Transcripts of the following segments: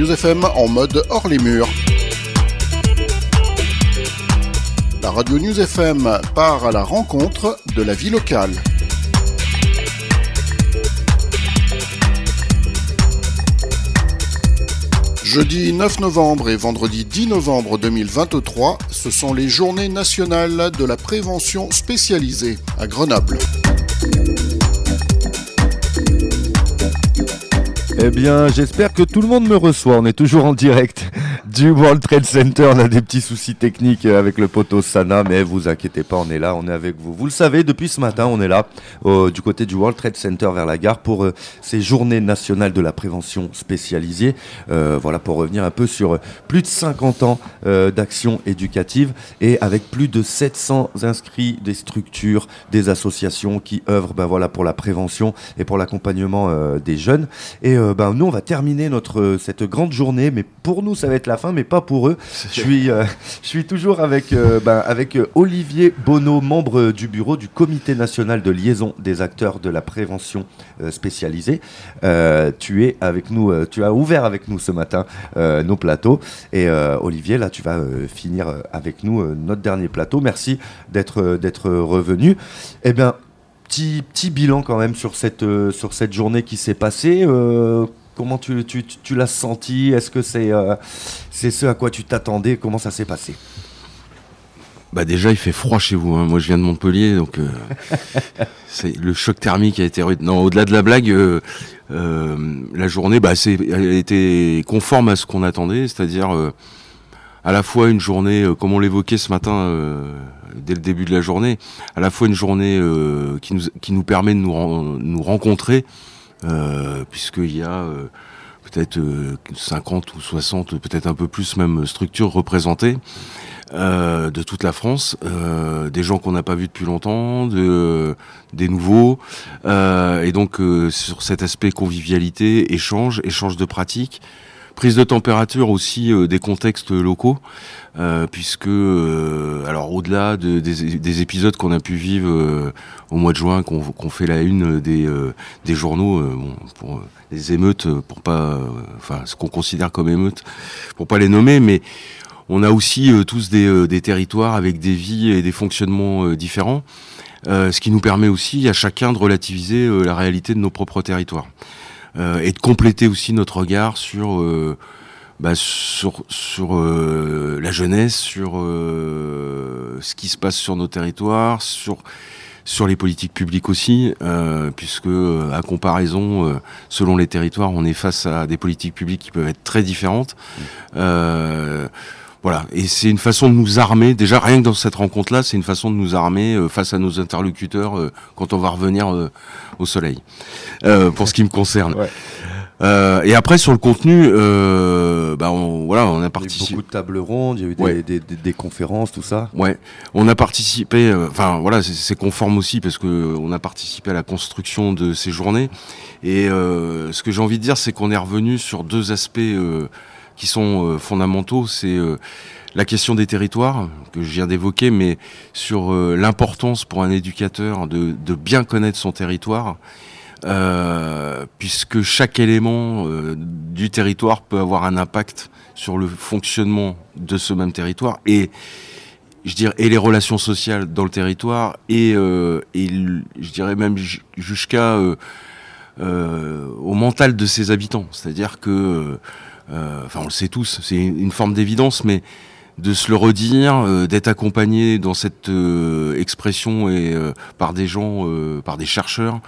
News FM en mode hors les murs. La radio News FM part à la rencontre de la vie locale. Jeudi 9 novembre et vendredi 10 novembre 2023, ce sont les journées nationales de la prévention spécialisée à Grenoble. Eh bien, j'espère que tout le monde me reçoit. On est toujours en direct du World Trade Center. On a des petits soucis techniques avec le poteau Sana, mais vous inquiétez pas, on est là, on est avec vous. Vous le savez, depuis ce matin, on est là du côté du World Trade Center vers la gare pour euh, ces journées nationales de la prévention spécialisée. Euh, voilà, pour revenir un peu sur plus de 50 ans euh, d'action éducative et avec plus de 700 inscrits des structures, des associations qui œuvrent ben voilà, pour la prévention et pour l'accompagnement des jeunes. Et ben, nous, on va terminer notre, cette grande journée, mais pour nous, ça va être la fin, mais pas pour eux. Je suis, euh, je suis toujours avec, euh, ben, avec euh, Olivier Bonneau, membre du bureau du Comité national de liaison des acteurs de la prévention spécialisée. tu es avec nous, tu as ouvert avec nous ce matin nos plateaux. Et Olivier, là, tu vas finir avec nous notre dernier plateau. Merci d'être d'être revenu. Eh bien, Petit, petit, bilan quand même sur cette, sur cette journée qui s'est passée. Comment tu, tu, tu l'as senti? Est-ce que c'est euh, c'est ce à quoi tu t'attendais? Comment ça s'est passé? Bah déjà il fait froid chez vous. Hein. Moi je viens de Montpellier donc euh, c'est le choc thermique a été rude. Non au-delà de la blague, euh, la journée bah c'est elle était conforme à ce qu'on attendait, c'est-à-dire à la fois une journée comme on l'évoquait ce matin dès le début de la journée, à la fois une journée qui nous qui nous permet de nous nous rencontrer puisqu'il y a euh, peut-être 50 euh, ou 60, peut-être un peu plus même structures représentées. Euh, de toute la France, euh, des gens qu'on n'a pas vus depuis longtemps, de, des nouveaux, euh, et donc sur cet aspect convivialité, échange, échange de pratiques, prise de température aussi des contextes locaux. Euh, puisque euh, alors au-delà de, des, des, épisodes qu'on a pu vivre euh, au mois de juin, qu'on fait la une des, journaux, bon, pour les émeutes, pour pas, enfin ce qu'on considère comme émeutes, pour pas les nommer, mais on a aussi tous des, territoires avec des vies et des fonctionnements différents, ce qui nous permet aussi à chacun de relativiser la réalité de nos propres territoires et de compléter aussi notre regard sur bah, sur, sur euh, la jeunesse, sur euh, ce qui se passe sur nos territoires, sur sur les politiques publiques aussi, euh, puisque à comparaison, selon les territoires, on est face à des politiques publiques qui peuvent être très différentes. Voilà, et c'est une façon de nous armer. Déjà, rien que dans cette rencontre-là, c'est une façon de nous armer face à nos interlocuteurs quand on va revenir au soleil. pour ce qui me concerne. Ouais. Euh, et après sur le contenu, euh, bah on, voilà, on a participé. Il y a eu beaucoup de tables rondes, il y a eu des, des, des, des, conférences, tout ça. Ouais, on a participé. Euh, enfin voilà, c'est conforme aussi parce que on a participé à la construction de ces journées. Et euh, ce que j'ai envie de dire, c'est qu'on est revenu sur deux aspects euh, qui sont fondamentaux. C'est la question des territoires que je viens d'évoquer, mais sur l'importance pour un éducateur de, bien connaître son territoire euh, puisque chaque élément euh, du territoire peut avoir un impact sur le fonctionnement de ce même territoire et je dirais et les relations sociales dans le territoire et, euh, et je dirais même jusqu'à au mental de ses habitants c'est-à-dire que enfin on le sait tous c'est une forme d'évidence mais de se le redire, d'être accompagné dans cette expression et par des gens, par des chercheurs,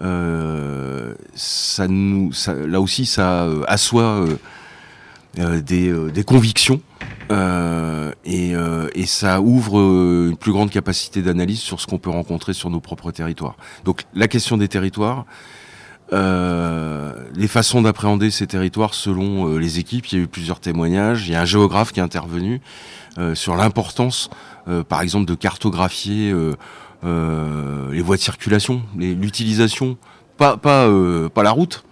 euh, ça nous, là aussi, ça euh, assoit euh, des, convictions et, ça ouvre une plus grande capacité d'analyse sur ce qu'on peut rencontrer sur nos propres territoires. Donc la question des territoires, euh, les façons d'appréhender ces territoires selon euh, les équipes. Il y a eu plusieurs témoignages. Il y a un géographe qui est intervenu euh, sur l'importance, par exemple, de cartographier les voies de circulation, l'utilisation, pas pas pas la route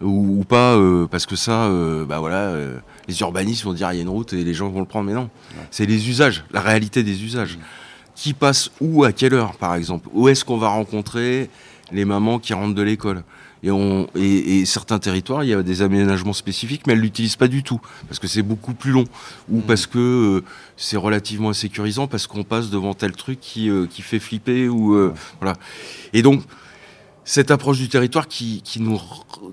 ou, pas euh, parce que ça, bah voilà, les urbanistes vont dire il y a une route et les gens vont le prendre, mais non, c'est les usages, la réalité des usages. Qui passe où à quelle heure, par exemple? Où est-ce qu'on va rencontrer les mamans qui rentrent de l'école Et, on, et, certains territoires, il y a des aménagements spécifiques, mais elles l'utilisent pas du tout, parce que c'est beaucoup plus long, ou mmh. parce que euh, c'est relativement insécurisant, parce qu'on passe devant tel truc qui, euh, qui fait flipper, ou voilà. Et donc, cette approche du territoire qui, qui, nous,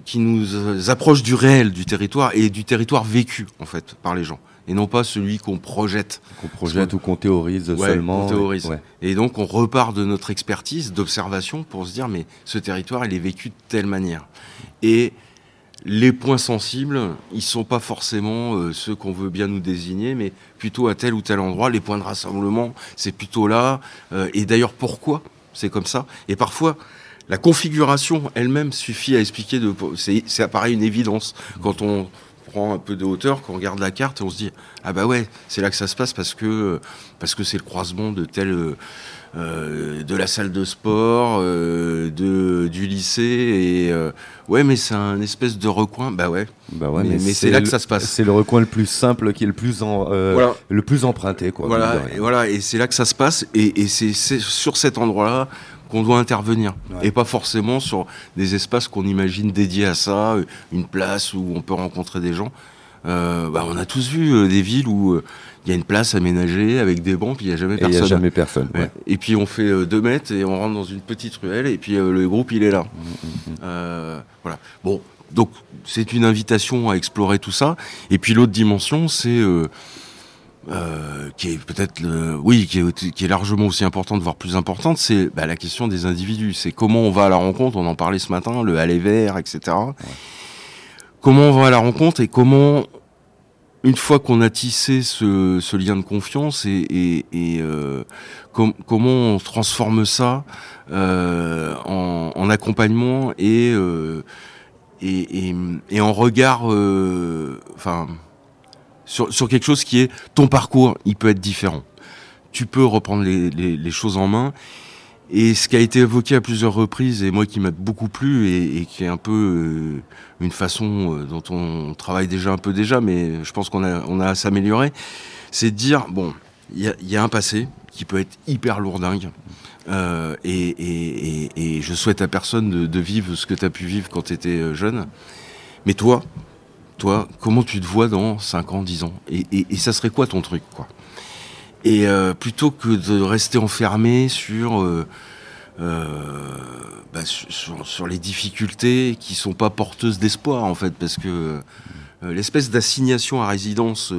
qui nous approche du réel du territoire et du territoire vécu, en fait, par les gens et non pas celui qu'on projette. Qu'on projette ou qu'on théorise seulement. théorise. Et donc on repart de notre expertise, d'observation, pour se dire mais ce territoire il est vécu de telle manière. Et les points sensibles, ils sont pas forcément euh, ceux qu'on veut bien nous désigner, mais plutôt à tel ou tel endroit. Les points de rassemblement, c'est plutôt là. Euh, et d'ailleurs pourquoi c'est comme ça? Et parfois la configuration elle-même suffit à expliquer. De, c'est, apparaît une évidence quand on prend un peu de hauteur, qu'on regarde la carte et on se dit ah bah ouais, c'est là que ça se passe parce que parce que c'est le croisement de tel euh, de la salle de sport, euh, de du lycée et euh, ouais mais c'est un espèce de recoin bah ouais bah ouais mais, c'est là que ça se passe. C'est le recoin le plus simple qui est le plus en, le plus emprunté quoi. Voilà et voilà et c'est là que ça se passe et, et c'est sur cet endroit là qu'on doit intervenir et pas forcément sur des espaces qu'on imagine dédiés à ça, une place où on peut rencontrer des gens. Euh, bah, on a tous vu euh, des villes où euh, il y a une place aménagée avec des bancs, puis il n'y a jamais personne. Il n'y a jamais personne. Et puis on fait deux mètres et on rentre dans une petite ruelle et puis le groupe il est là. Mmh, mmh, mmh. voilà. Bon, donc c'est une invitation à explorer tout ça. Et puis l'autre dimension, c'est euh, qui est peut-être le, oui, qui est, qui est, largement aussi importante, voire plus importante, c'est bah, la question des individus. C'est comment on va à la rencontre. On en parlait ce matin, le aller vers, etc. Comment on va à la rencontre et comment, une fois qu'on a tissé ce, ce, lien de confiance et, et, et euh, comment on transforme ça euh, en, en, accompagnement et, euh, et, et, en regard, euh, enfin sur, quelque chose qui est ton parcours, il peut être différent. Tu peux reprendre les, choses en main. Et ce qui a été évoqué à plusieurs reprises, et moi qui m'a beaucoup plu, et, qui est un peu euh, une façon euh, dont on travaille déjà un peu déjà, mais je pense qu'on a, on a à s'améliorer, c'est de dire, bon, il y, a, un passé qui peut être hyper lourdingue, euh, et, je souhaite à personne de, de vivre ce que tu as pu vivre quand tu étais jeune. Mais toi, toi, comment tu te vois dans 5 ans, 10 ans? Et, et, ça serait quoi ton truc quoi? Et euh, plutôt que de rester enfermé sur, euh, euh, bah, sur, sur, les difficultés qui sont pas porteuses d'espoir en fait, parce que l'espèce d'assignation à résidence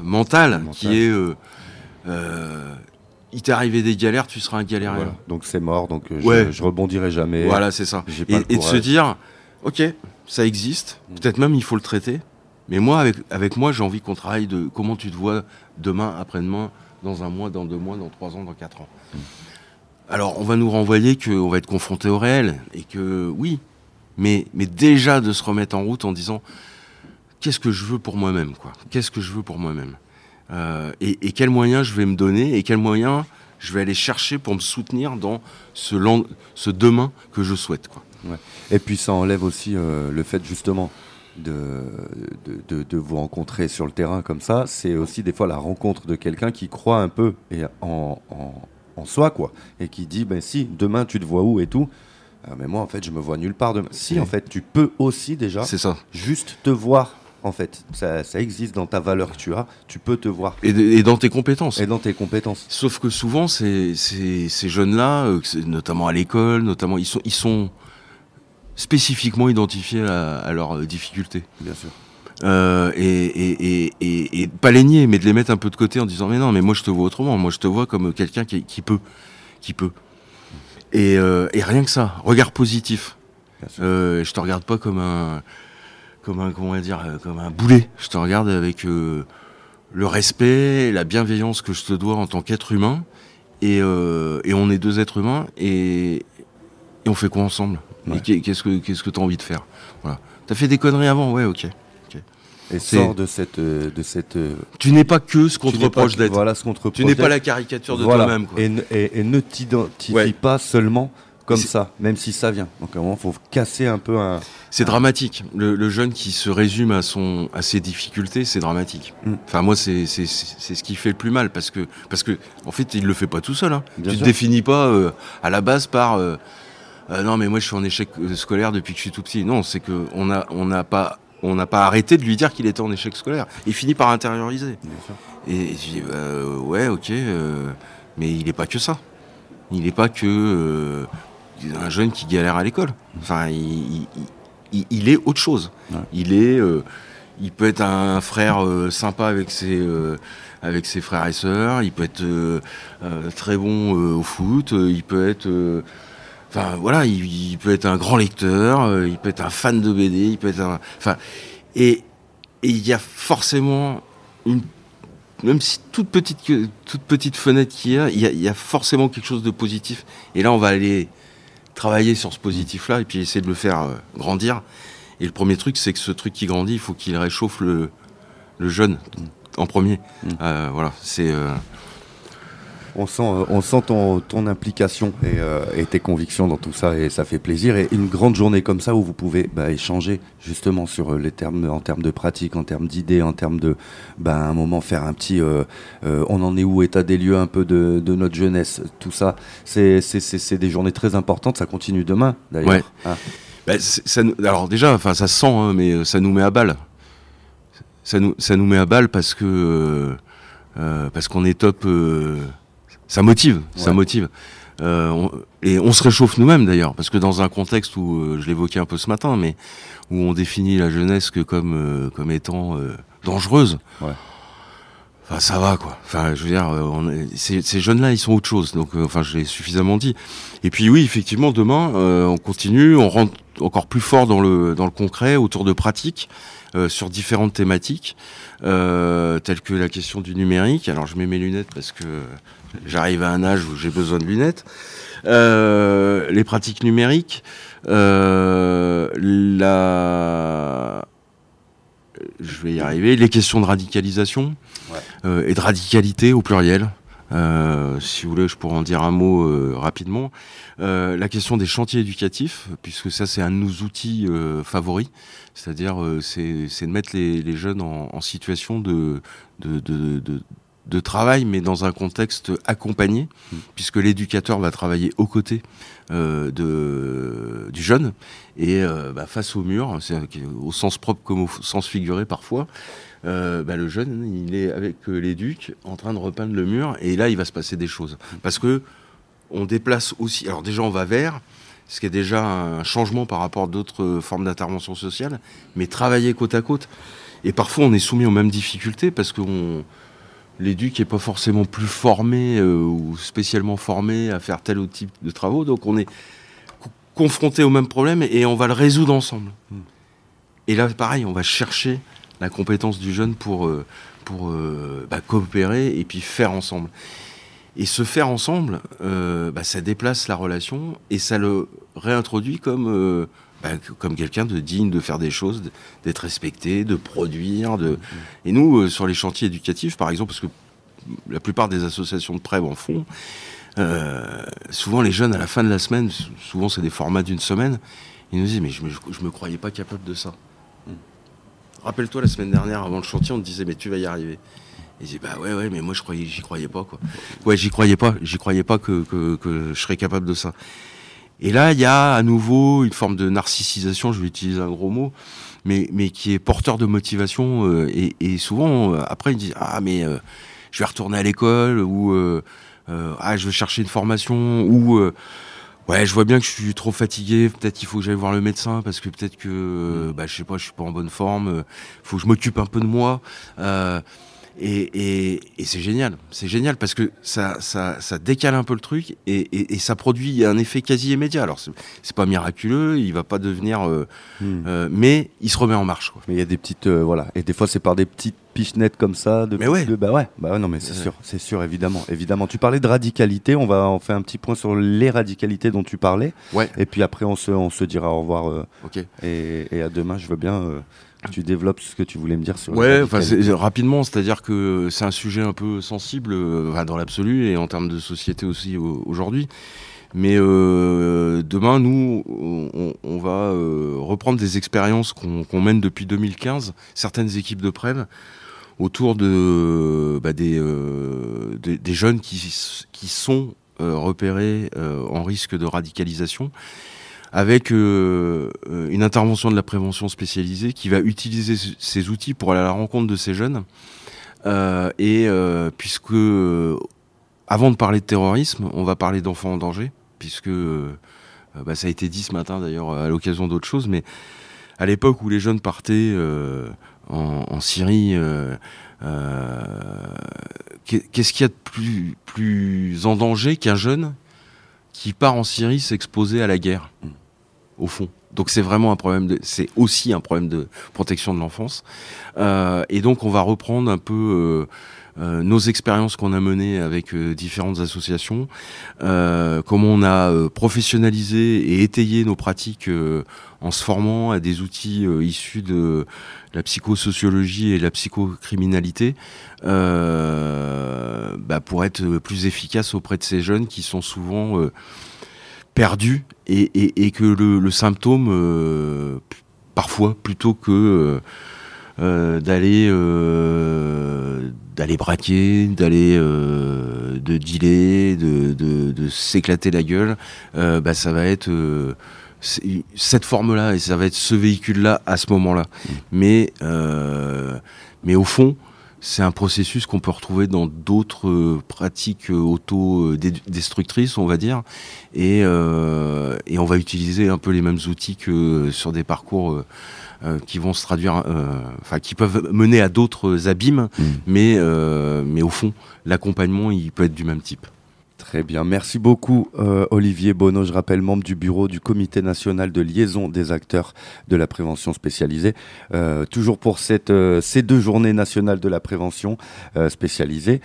mentale, qui est il t'est arrivé des galères, tu seras un galérien. Donc c'est mort, donc je, je rebondirai jamais. Voilà, c'est ça. Et, et de se dire, ok, ça existe. Mm. Peut-être même il faut le traiter. Mais moi, avec, avec moi, j'ai envie qu'on travaille de comment tu te vois demain, après-demain, dans un mois, dans deux mois, dans trois ans, dans quatre ans. Mm. Alors, on va nous renvoyer qu'on va être confronté au réel et que oui, mais, mais déjà de se remettre en route en disant qu'est-ce que je veux pour moi-même, quoi? Qu'est-ce que je veux pour moi-même? Euh, et, et quels moyens je vais me donner et quels moyens je vais aller chercher pour me soutenir dans ce, ce demain que je souhaite, quoi. Et puis ça enlève aussi euh, le fait justement de, de, de, vous rencontrer sur le terrain comme ça. C'est aussi des fois la rencontre de quelqu'un qui croit un peu et en, en, en, soi, quoi. Et qui dit, ben si, demain tu te vois où et tout. Ah, mais moi, en fait, je me vois nulle part demain. Si, en fait, tu peux aussi déjà ça. juste te voir en fait. Ça, ça, existe dans ta valeur que tu as. Tu peux te voir. Et, et, dans tes compétences. Et dans tes compétences. Sauf que souvent, ces, ces, ces jeunes-là, euh, notamment à l'école, notamment, ils sont, ils sont spécifiquement identifiés à, à leurs euh, difficultés. Bien sûr. Euh, et, et, et, et, pas les nier, mais de les mettre un peu de côté en disant mais non, mais moi je te vois autrement, moi je te vois comme quelqu'un qui, qui, peut, qui peut. Et, euh, et rien que ça, regard positif. Euh, je te regarde pas comme un, comme un, comment dire, euh, comme un boulet. Je te regarde avec euh, le respect, la bienveillance que je te dois en tant qu'être humain. Et, euh, et on est deux êtres humains et, et on fait quoi ensemble? Ouais. Qu'est-ce que qu'est-ce que t'as envie de faire? Voilà. T'as fait des conneries avant, ouais, ok. okay. Et sors de cette de cette. Tu n'es pas que ce qu'on te reproche d'être. Voilà ce qu'on te reproche. Tu n'es pas la caricature de voilà. toi-même. Et, et, et, ne t'identifie ouais. pas seulement comme ça, même si ça vient. Donc à un moment, faut casser un peu un. C'est dramatique. Le, le, jeune qui se résume à son à ses difficultés, c'est dramatique. Mm. Enfin moi, c'est ce qui fait le plus mal parce que parce que en fait, il le fait pas tout seul. Hein. Tu te définis pas euh, à la base par euh, euh, non mais moi je suis en échec scolaire depuis que je suis tout petit. Non, c'est que on a on n'a pas on n'a pas arrêté de lui dire qu'il était en échec scolaire. Il finit par intérioriser. Et je dis ouais ok, mais il n'est pas que ça. Il n'est pas que un jeune qui galère à l'école. Enfin, il, est autre chose. Il est, il peut être un frère sympa avec ses avec ses frères et sœurs. Il peut être euh, euh, très bon euh, au foot. Il peut être Enfin voilà, il, peut être un grand lecteur, il peut être un fan de BD, il peut être un. Enfin, et, il y a forcément une. Même si toute petite, toute petite fenêtre qu'il y a, il y a, forcément quelque chose de positif. Et là, on va aller travailler sur ce positif-là et puis essayer de le faire grandir. Et le premier truc, c'est que ce truc qui grandit, il faut qu'il réchauffe le, le jeune en premier. Mm. Euh, voilà, c'est. Euh, on sent, euh, on sent ton, ton implication et, tes convictions dans tout ça et ça fait plaisir. Et une grande journée comme ça où vous pouvez bah, échanger justement sur les termes, en termes de pratique, en termes d'idées, en termes de, bah, un moment faire un petit, on en est où, état des lieux un peu de, notre jeunesse, tout ça. C'est des journées très importantes. Ça continue demain d'ailleurs. Ah. Bah, alors déjà, enfin ça sent, hein, mais ça nous met à balle ça nous, ça nous met à balle parce que euh, euh, parce qu'on est top. Euh, ça motive, ça motive. et on se réchauffe nous-mêmes d'ailleurs, parce que dans un contexte où je l'évoquais un peu ce matin, mais où on définit la jeunesse que comme comme étant dangereuse. Enfin, ça va quoi. Enfin, je veux dire, ces, ces jeunes-là, ils sont autre chose. Donc, enfin, je l'ai suffisamment dit. Et puis oui, effectivement, demain, on continue, on rentre encore plus fort dans le dans le concret, autour de pratiques. Euh, sur différentes thématiques, euh, telles que la question du numérique. Alors je mets mes lunettes parce que j'arrive à un âge où j'ai besoin de lunettes. Euh, les pratiques numériques, la... je vais y arriver, les questions de radicalisation et de radicalité au pluriel. si vous voulez, je pourrais en dire un mot rapidement. la question des chantiers éducatifs, puisque ça c'est un de nos outils favoris. C'est-à-dire, euh, c'est de mettre les, jeunes en, situation de, de, travail, mais dans un contexte accompagné, mmh. puisque l'éducateur va travailler aux côtés euh, de, du jeune et euh, bah, face au mur, au sens propre comme au sens figuré parfois. Bah, le jeune, il est avec l'éduc en train de repeindre le mur et là, il va se passer des choses. Mmh. Parce que on déplace aussi. Alors déjà, on va vers ce qui est déjà un changement par rapport à d'autres formes d'intervention sociale, mais travailler côte à côte. Et parfois, on est soumis aux mêmes difficultés parce que l'éduc n'est pas forcément plus formé euh, ou spécialement formé à faire tel ou tel type de travaux, donc on est confronté au même problème et on va le résoudre ensemble. Hmm. Et là, pareil, on va chercher la compétence du jeune pour, euh, pour euh, bah, coopérer et puis faire ensemble. Et se faire ensemble, bah, ça déplace la relation et ça le réintroduit comme, euh, bah, comme quelqu'un de digne de faire des choses, d'être respecté, de produire. De... Et nous, euh, sur les chantiers éducatifs, par exemple, parce que la plupart des associations de prêt en font, souvent les jeunes, à la fin de la semaine, souvent c'est des formats d'une semaine, ils nous disent Mais je me, je me croyais pas capable de ça. Hmm. Rappelle-toi, la semaine dernière, avant le chantier, on te disait Mais tu vas y arriver. Et j'ai bah ouais ouais mais moi je croyais j'y croyais pas quoi. Ouais j'y croyais pas, j'y croyais pas que, que, que, je serais capable de ça. Et là il y a à nouveau une forme de narcissisation, je vais utiliser un gros mot, mais, mais qui est porteur de motivation euh, et, et, souvent euh, après ils disent ah mais euh, je vais retourner à l'école ou ah je vais chercher une formation ou ouais je vois bien que je suis trop fatigué, peut-être qu'il faut que j'aille voir le médecin parce que peut-être que bah je sais pas je suis pas en bonne forme, faut que je m'occupe un peu de moi. Et, c'est génial, c'est génial parce que ça, ça, décale un peu le truc et, ça produit un effet quasi immédiat. Alors c'est pas miraculeux, il va pas devenir, euh, hmm. euh, mais il se remet en marche. Mais il y a des petites, euh, voilà, et des fois c'est par des petites pichenettes comme ça. De, mais ouais. bah ouais, bah non mais c'est sûr, c'est sûr évidemment, évidemment. Tu parlais de radicalité, on va en faire un petit point sur les radicalités dont tu parlais. Ouais. Et puis après on se, on se dira au revoir. ok. Et, et, à demain, je veux bien tu développes ce que tu voulais me dire sur ouais rapidement c'est à dire que c'est un sujet un peu sensible euh, dans l'absolu et en termes de société aussi aujourd'hui mais euh, demain nous on, va euh, reprendre des expériences qu'on mène depuis 2015 certaines équipes de prêve autour de bah, des, des, jeunes qui, qui sont repérés en risque de radicalisation avec une intervention de la prévention spécialisée qui va utiliser ces outils pour aller à la rencontre de ces jeunes. et puisque avant de parler de terrorisme, on va parler d'enfants en danger, puisque bah, ça a été dit ce matin d'ailleurs à l'occasion d'autres choses, mais à l'époque où les jeunes partaient en, Syrie, euh, euh, qu'est-ce qu'il y a de plus, en danger qu'un jeune qui part en Syrie s'exposer à la guerre, au fond? Donc c'est vraiment un problème, c'est aussi un problème de protection de l'enfance. Euh, et donc on va reprendre un peu nos expériences qu'on a menées avec euh, différentes associations, euh, comment on a professionnalisé et étayé nos pratiques en se formant à des outils issus de la psychosociologie et la psychocriminalité bah, pour être plus efficace auprès de ces jeunes qui sont souvent perdus et, que le, symptôme, parfois, plutôt que d'aller d'aller braquer, d'aller euh, de dealer, de, de, s'éclater la gueule, euh, bah, ça va être euh, cette forme-là et ça va être ce véhicule-là à ce moment-là. Mmh. Mais, mais au fond, c'est un processus qu'on peut retrouver dans d'autres pratiques auto-destructrices, on va dire, et, et, on va utiliser un peu les mêmes outils que sur des parcours euh, qui vont se traduire, euh, enfin qui peuvent mener à d'autres abîmes, mm. mais, euh, mais au fond, l'accompagnement, il peut être du même type. Très bien, merci beaucoup euh, Olivier Bonneau, je rappelle membre du bureau du comité national de liaison des acteurs de la prévention spécialisée. Euh, toujours pour cette, euh, ces deux journées nationales de la prévention spécialisée,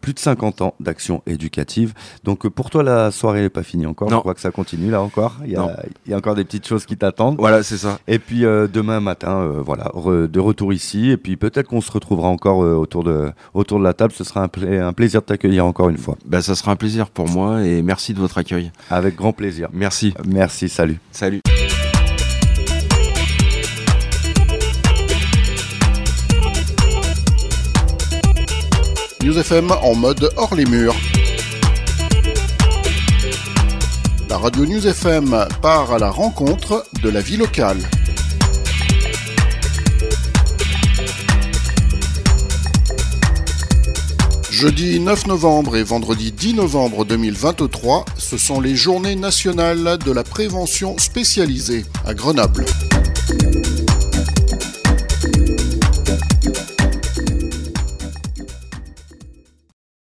plus de 50 ans d'action éducative. Donc pour toi la soirée n'est pas finie encore, je crois que ça continue là encore, il y, a, il y a encore des petites choses qui t'attendent. Voilà, c'est ça. Et puis demain matin, voilà, de retour ici, et puis peut-être qu'on se retrouvera encore autour, de, autour de la table, ce sera un, un plaisir de t'accueillir encore une fois. Ben, ça sera un plaisir plaisir pour moi et merci de votre accueil. Avec grand plaisir. Merci. Merci, salut. Salut. News FM en mode hors les murs. La radio News FM part à la rencontre de la vie locale. Jeudi 9 novembre et vendredi 10 novembre 2023, ce sont les journées nationales de la prévention spécialisée à Grenoble.